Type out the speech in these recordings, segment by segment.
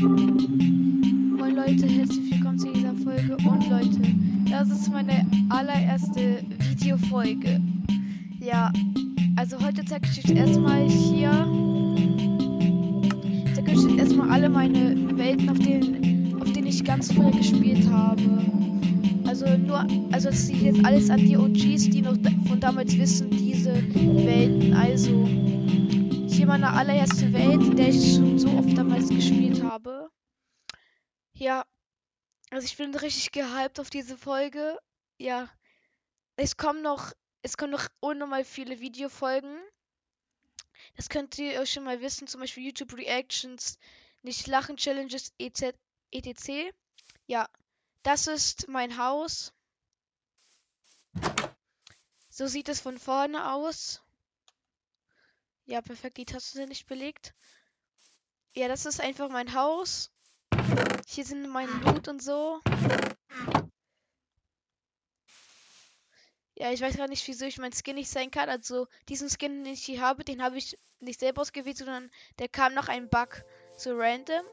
Moin Leute, herzlich willkommen zu dieser Folge. Und Leute, das ist meine allererste Videofolge. Ja, also heute zeige ich euch erstmal hier. Zeige ich euch erstmal alle meine Welten, auf denen, auf denen ich ganz früher gespielt habe. Also nur, also das sieht jetzt alles an die OGs, die noch von damals wissen, diese Welten. Also hier meine allererste Welt, in der ich schon so oft damals gespielt habe. Ja, also ich bin richtig gehypt auf diese Folge. Ja, es kommen noch, es kommen noch unnormal viele Videofolgen. Das könnt ihr euch schon mal wissen, zum Beispiel YouTube Reactions, nicht Lachen Challenges, etc. etc. Ja, das ist mein Haus. So sieht es von vorne aus. Ja, perfekt, die Tasten sind nicht belegt. Ja, das ist einfach mein Haus. Hier sind mein Loot und so. Ja, ich weiß gar nicht, wieso ich mein Skin nicht sein kann. Also, diesen Skin, den ich hier habe, den habe ich nicht selber ausgewählt, sondern der kam nach einem Bug. So random.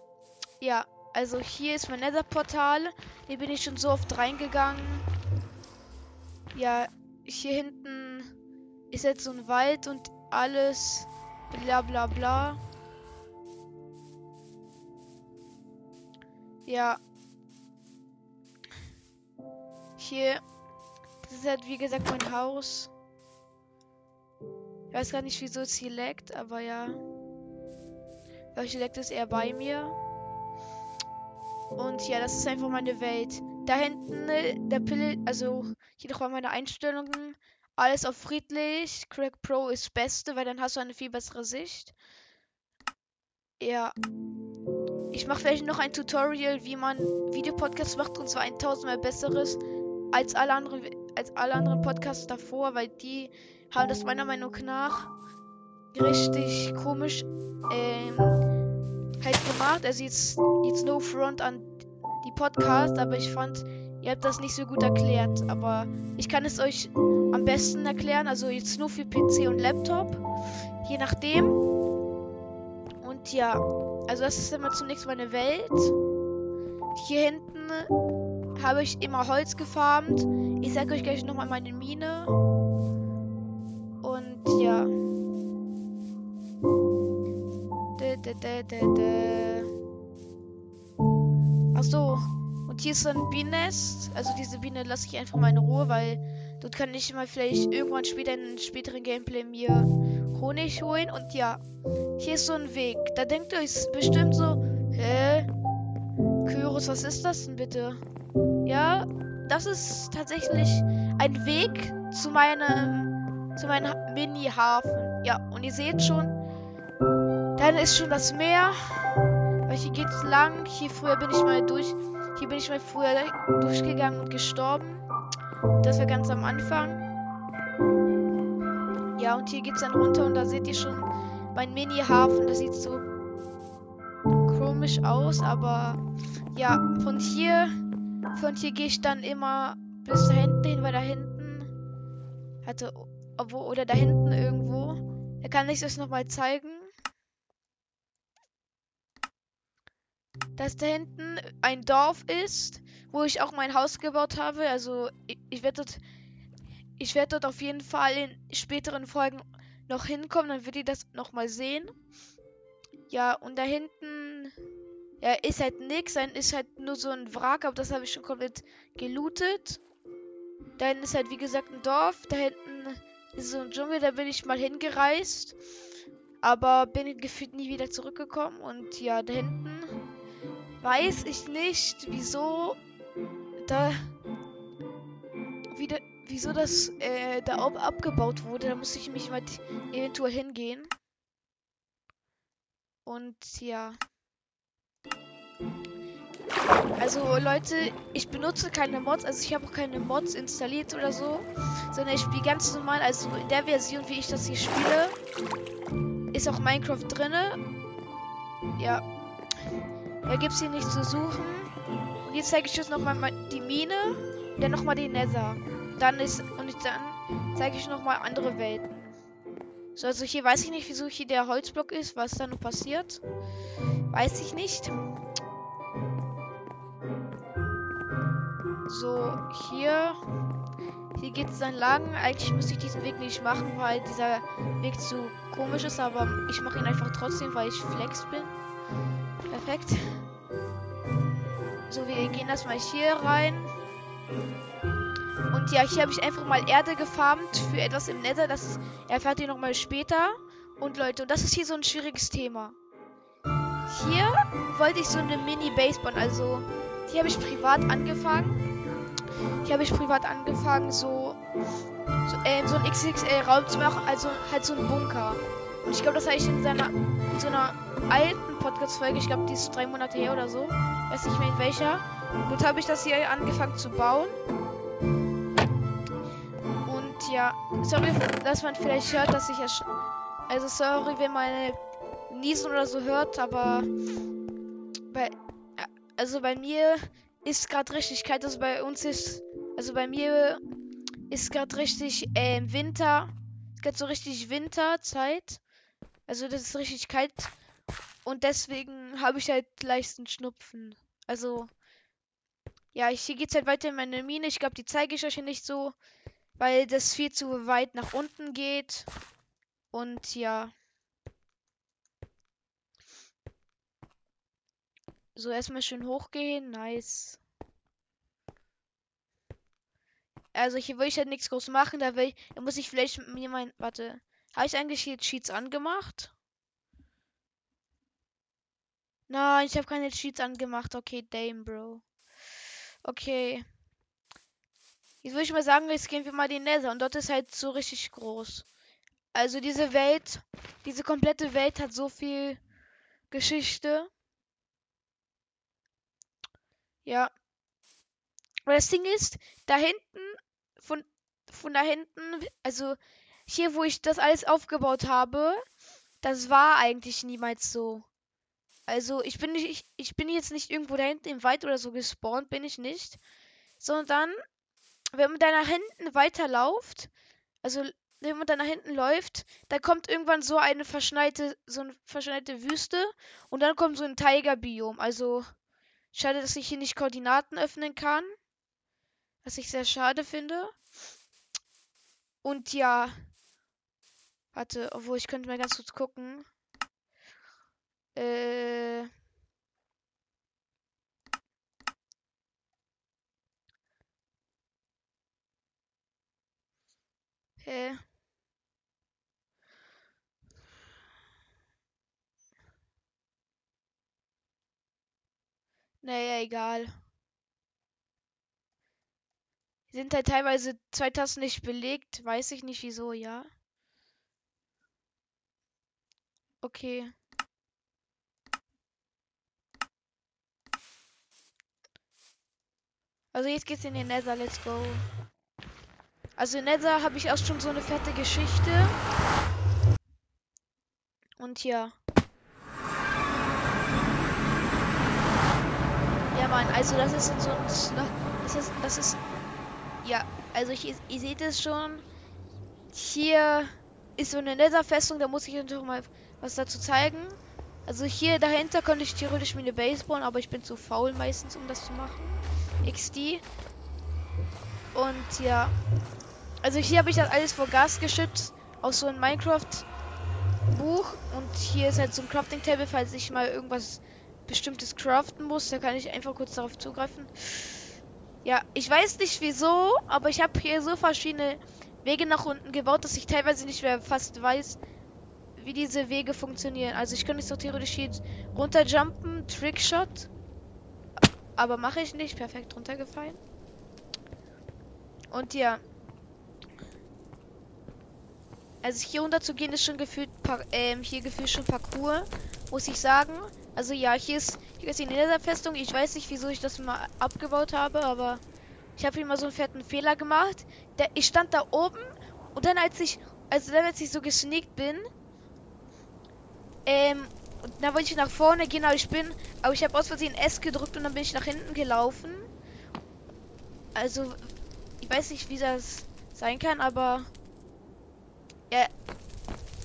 Ja, also hier ist mein Nether-Portal. Hier bin ich schon so oft reingegangen. Ja, hier hinten ist jetzt so ein Wald und alles bla bla bla. Ja. Hier. Das ist halt wie gesagt mein Haus. Ich weiß gar nicht, wieso es hier leckt, aber ja. Vielleicht leckt es eher bei mir. Und ja, das ist einfach meine Welt. Da hinten, äh, der Pille, also hier nochmal meine Einstellungen. Alles auf friedlich. Crack Pro ist Beste, weil dann hast du eine viel bessere Sicht. Ja. Ich mache vielleicht noch ein Tutorial, wie man Videopodcasts macht und zwar ein tausendmal besseres als alle anderen als alle anderen Podcasts davor, weil die haben das meiner Meinung nach richtig komisch ähm, halt gemacht. Also jetzt, jetzt no front an die Podcast, aber ich fand Ihr habt das nicht so gut erklärt, aber ich kann es euch am besten erklären. Also jetzt nur für PC und Laptop. Je nachdem. Und ja, also das ist immer zunächst meine Welt. Hier hinten habe ich immer Holz gefarmt. Ich zeige euch gleich nochmal meine Mine. Und ja. Ach so. Und hier ist ein Bienennest. Also diese Biene lasse ich einfach mal in Ruhe, weil dort kann ich mal vielleicht irgendwann später in einem späteren Gameplay mir Honig holen. Und ja, hier ist so ein Weg. Da denkt ihr euch bestimmt so, hä? Kyros, was ist das denn bitte? Ja, das ist tatsächlich ein Weg zu meinem zu meinem Mini-Hafen. Ja, und ihr seht schon, dann ist schon das Meer. Weil hier geht's lang. Hier früher bin ich mal durch hier bin ich mal früher durchgegangen und gestorben. Das war ganz am Anfang. Ja, und hier geht's dann runter und da seht ihr schon mein Mini-Hafen. Das sieht so komisch aus, aber ja, von hier, von hier gehe ich dann immer bis da hinten hin, weil da hinten hatte, obwohl, oder da hinten irgendwo. Da kann ich es nochmal zeigen. dass da hinten ein Dorf ist, wo ich auch mein Haus gebaut habe. Also ich, ich werde dort, ich werde dort auf jeden Fall in späteren Folgen noch hinkommen, dann werdet ihr das nochmal sehen. Ja, und da hinten ja, ist halt nichts, dann ist halt nur so ein Wrack, aber das habe ich schon komplett gelootet. Dann ist halt wie gesagt ein Dorf, da hinten ist so ein Dschungel, da bin ich mal hingereist. Aber bin gefühlt nie wieder zurückgekommen. Und ja, da hinten weiß ich nicht, wieso da wieder, wieso das äh, da ab abgebaut wurde. Da muss ich mich mal eventuell hingehen. Und ja. Also Leute, ich benutze keine Mods, also ich habe auch keine Mods installiert oder so, sondern ich spiele ganz normal, also in der Version, wie ich das hier spiele, ist auch Minecraft drinne. Ja, da gibt es hier nichts zu suchen. Und jetzt zeige ich euch nochmal die Mine. Und dann nochmal den Nether. Dann ist. Und dann zeige ich nochmal andere Welten. So, also hier weiß ich nicht, wieso hier der Holzblock ist, was da nur passiert. Weiß ich nicht. So, hier. Hier geht es dann lang. Eigentlich müsste ich diesen Weg nicht machen, weil dieser Weg zu komisch ist, aber ich mache ihn einfach trotzdem, weil ich flex bin. Perfekt. So, wir gehen erstmal hier rein. Ja, hier habe ich einfach mal Erde gefarmt für etwas im Nether. Das erfahrt ihr nochmal später. Und Leute, und das ist hier so ein schwieriges Thema. Hier wollte ich so eine Mini-Base bauen. Also, hier habe ich privat angefangen. Hier habe ich privat angefangen, so, so, äh, so ein XXL-Raum zu machen. Also halt so ein Bunker. Und ich glaube, das habe ich in, seiner, in so einer alten Podcast-Folge, ich glaube, die ist drei Monate her oder so. Weiß nicht mehr in welcher. Dort habe ich das hier angefangen zu bauen. Ja, sorry, dass man vielleicht hört, dass ich ja. Also sorry, wenn meine Niesen oder so hört, aber bei. Also bei mir ist gerade richtig kalt. Also bei uns ist. Also bei mir ist gerade richtig äh, Winter. Es geht so richtig Winterzeit. Also das ist richtig kalt. Und deswegen habe ich halt leichten Schnupfen. Also. Ja, hier geht's halt weiter in meine Mine. Ich glaube, die zeige ich euch hier nicht so. Weil das viel zu weit nach unten geht. Und ja. So, erstmal schön hochgehen. Nice. Also hier will ich halt nichts groß machen. Da will ich, da muss ich vielleicht mir mein, warte, habe ich eigentlich hier Cheats angemacht? Nein, ich habe keine Cheats angemacht. Okay, damn, Bro. Okay. Jetzt würde ich mal sagen, jetzt gehen wir mal den Nether und dort ist halt so richtig groß. Also diese Welt, diese komplette Welt hat so viel Geschichte. Ja. Aber das Ding ist, da hinten, von, von da hinten, also hier, wo ich das alles aufgebaut habe, das war eigentlich niemals so. Also ich bin nicht, ich, ich bin jetzt nicht irgendwo da hinten im Wald oder so gespawnt, bin ich nicht. Sondern, wenn man da nach hinten weiterläuft, also wenn man da nach hinten läuft, da kommt irgendwann so eine verschneite, so eine verschneite Wüste und dann kommt so ein Tiger-Biom. Also Schade, dass ich hier nicht Koordinaten öffnen kann. Was ich sehr schade finde. Und ja. Warte, obwohl ich könnte mal ganz kurz gucken. Äh. Hä? Naja, egal. Sind halt teilweise zwei Tasten nicht belegt. Weiß ich nicht wieso, ja. Okay. Also jetzt geht's in den Nether, let's go. Also in Nether habe ich auch schon so eine fette Geschichte. Und ja. Mann, also das ist so ein. Das ist. Das ist. Ja, also ich, ihr seht es schon. Hier ist so eine Netherfestung, da muss ich noch mal was dazu zeigen. Also hier dahinter könnte ich theoretisch mir eine Base bauen, aber ich bin zu faul meistens, um das zu machen. XD. Und ja. Also hier habe ich das alles vor Gas geschützt. Aus so einem Minecraft-Buch. Und hier ist halt so ein Crafting-Table, falls ich mal irgendwas bestimmtes craften muss, da kann ich einfach kurz darauf zugreifen. Ja, ich weiß nicht wieso, aber ich habe hier so verschiedene Wege nach unten gebaut, dass ich teilweise nicht mehr fast weiß, wie diese Wege funktionieren. Also ich könnte so theoretisch jetzt runterjumpen, Trickshot. Aber mache ich nicht. Perfekt runtergefallen. Und ja. Also hier runter zu gehen ist schon gefühlt, ähm, hier gefühlt schon Parcours, muss ich sagen. Also ja, hier ist, hier ist die Netherfestung. Ich weiß nicht, wieso ich das mal abgebaut habe, aber ich habe mal so einen fetten Fehler gemacht. Der, ich stand da oben und dann als ich, also dann als ich so gesneakt bin, ähm, und dann wollte ich nach vorne gehen, aber ich bin, aber ich habe aus Versehen S gedrückt und dann bin ich nach hinten gelaufen. Also, ich weiß nicht, wie das sein kann, aber er,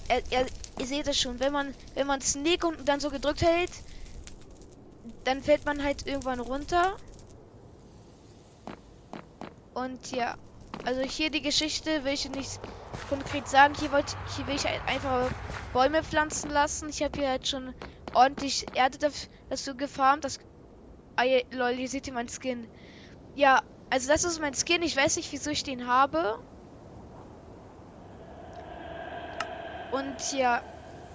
er, er, ihr seht es schon, wenn man, wenn man Sneak und dann so gedrückt hält, dann fällt man halt irgendwann runter. Und ja, also hier die Geschichte will ich nicht konkret sagen. Hier, wollte, hier will ich halt einfach Bäume pflanzen lassen. Ich habe hier halt schon ordentlich Erde dazu gefarmt. Das, ah, ja, lol, hier seht ihr mein Skin. Ja, also das ist mein Skin. Ich weiß nicht, wieso ich den habe. Und ja,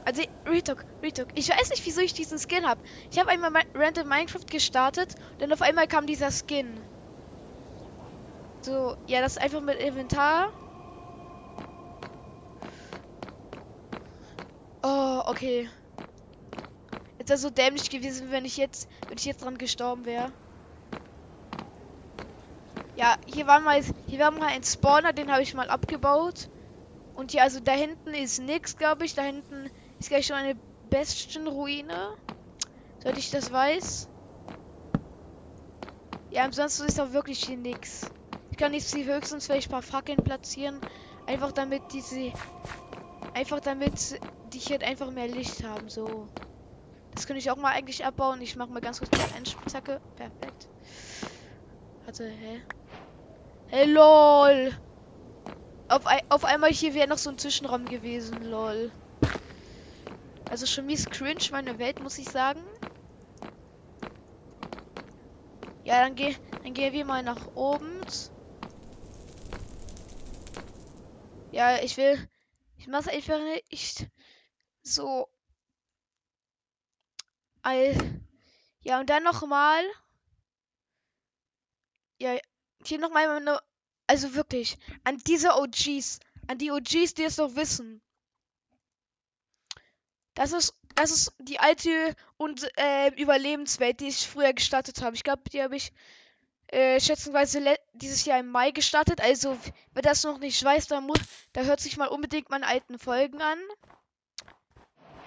also Retalk, Retalk. Ich weiß nicht, wieso ich diesen Skin habe. Ich habe einmal Random Minecraft gestartet, dann auf einmal kam dieser Skin. So, ja, das ist einfach mit Inventar. Oh, okay. Jetzt wäre so dämlich gewesen, wenn ich jetzt, wenn ich jetzt dran gestorben wäre. Ja, hier war mal, hier war mal ein Spawner, den habe ich mal abgebaut. Und ja, also da hinten ist nichts, glaube ich. Da hinten ist gleich schon eine Bestenruine. Soweit ich das weiß. Ja, ansonsten ist auch wirklich hier nichts. Ich kann nicht sie höchstens vielleicht ein paar Fackeln platzieren. Einfach damit diese. Einfach damit die hier einfach mehr Licht haben. So. Das könnte ich auch mal eigentlich abbauen. Ich mache mal ganz kurz eine Endspitzhacke. Perfekt. Warte, hä? Hey, lol. Auf, auf einmal hier wäre noch so ein Zwischenraum gewesen, lol. Also schon mies cringe meine Welt, muss ich sagen. Ja, dann, geh, dann gehen wir mal nach oben. Ja, ich will. Ich mache einfach nicht so. Ja, und dann nochmal. Ja, hier nochmal meine. Also wirklich, an diese OGs. An die OGs, die es noch wissen. Das ist, das ist die alte und äh, Überlebenswelt, die ich früher gestartet habe. Ich glaube, die habe ich äh, schätzenweise dieses Jahr im Mai gestartet. Also, wer das noch nicht weiß, da muss, da hört sich mal unbedingt meine alten Folgen an.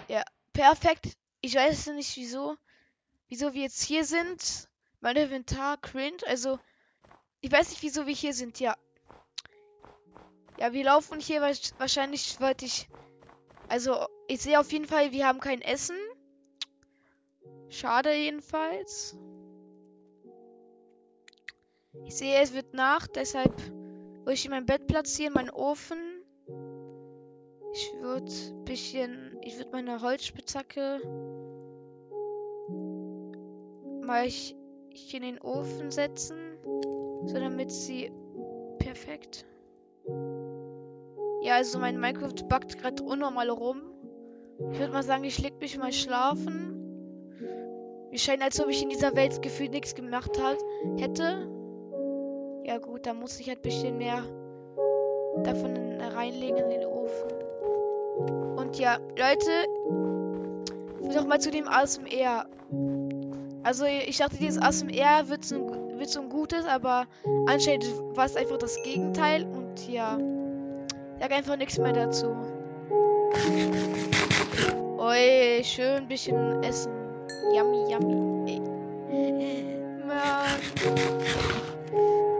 Ja, perfekt. Ich weiß nicht wieso, wieso wir jetzt hier sind. Mein Inventar cringe. Also, ich weiß nicht wieso wir hier sind. Ja. Ja, wir laufen hier wahrscheinlich, wollte ich. Also, ich sehe auf jeden Fall, wir haben kein Essen. Schade jedenfalls. Ich sehe, es wird Nacht, deshalb würde ich in mein Bett platzieren, meinen Ofen. Ich würde ein bisschen, ich würde meine Holzspitzhacke mal ich, ich in den Ofen setzen, so damit sie perfekt. Ja, also mein Minecraft backt gerade unnormal rum. Ich würde mal sagen, ich leg mich mal schlafen. Mir scheint, als ob ich in dieser Welt gefühlt nichts gemacht hat, hätte. Ja gut, da muss ich halt ein bisschen mehr davon reinlegen in den Ofen. Und ja, Leute, noch mal zu dem ASMR. Also ich dachte, dieses ASMR wird so, wird so ein gutes, aber anscheinend war es einfach das Gegenteil. Und ja, ich sag einfach nichts mehr dazu. Oi, schön bisschen essen. Yummy, yummy. Ey.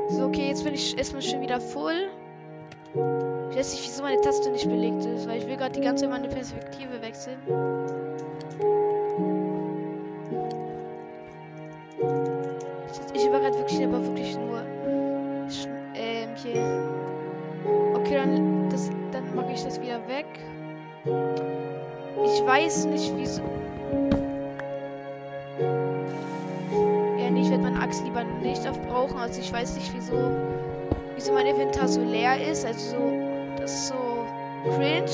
So, okay, jetzt bin ich erstmal schon wieder voll. Ich weiß nicht, wieso meine Taste nicht belegt ist, weil ich will gerade die ganze Zeit meine Perspektive wechseln. Ich war gerade wirklich, aber wirklich nur ähm, hier. Okay, dann, das, dann mache ich das wieder weg. Ich weiß nicht, wieso. ich werde meine Axt lieber nicht aufbrauchen. Also ich weiß nicht, wieso, wieso mein Inventar so leer ist. Also so, das ist so cringe.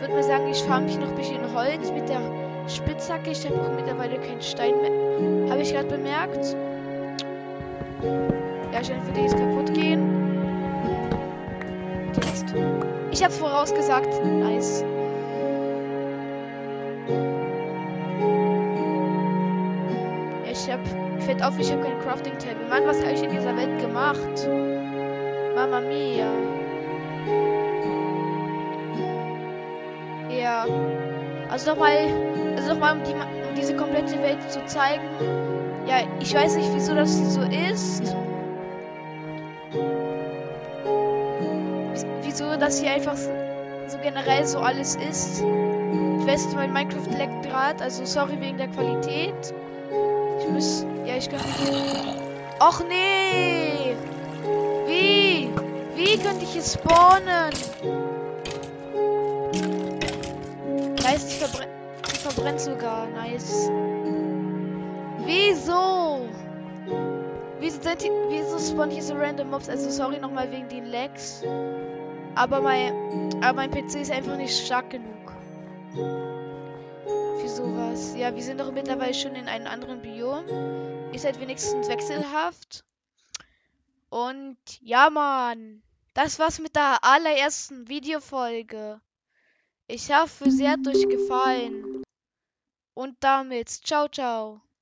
Würde mal sagen, ich fahre mich noch ein bisschen Holz mit der Spitzhacke. Ich habe auch mittlerweile keinen Stein mehr. Habe ich gerade bemerkt. Ja, scheint für die jetzt kaputt gehen. Jetzt. Ich habe vorausgesagt. Nice. Ich habe fällt auf, ich habe kein Crafting Table. Mann, was habe ich in dieser Welt gemacht? Mama mia. Ja. Also nochmal, also nochmal, um, die, um diese komplette Welt zu zeigen. Ja, ich weiß nicht, wieso das so ist. Wieso das hier einfach so generell so alles ist. Ich weiß nicht, mein Minecraft leckt gerade, also sorry wegen der Qualität. Ich muss. Ja, ich kann. Och nee! Wie? Wie könnte ich hier spawnen? Heißt, ich, verbrenn ich verbrennt sogar. Nice. Wieso? Wieso, sind die, wieso spawnen hier so random Mobs? Also sorry nochmal wegen den Lags. Aber mein, aber mein PC ist einfach nicht stark genug. Für sowas. Ja, wir sind doch mittlerweile schon in einem anderen Biom. Ist halt wenigstens wechselhaft. Und ja, Mann. Das war's mit der allerersten Videofolge. Ich hoffe, sie hat euch gefallen. Und damit, ciao, ciao.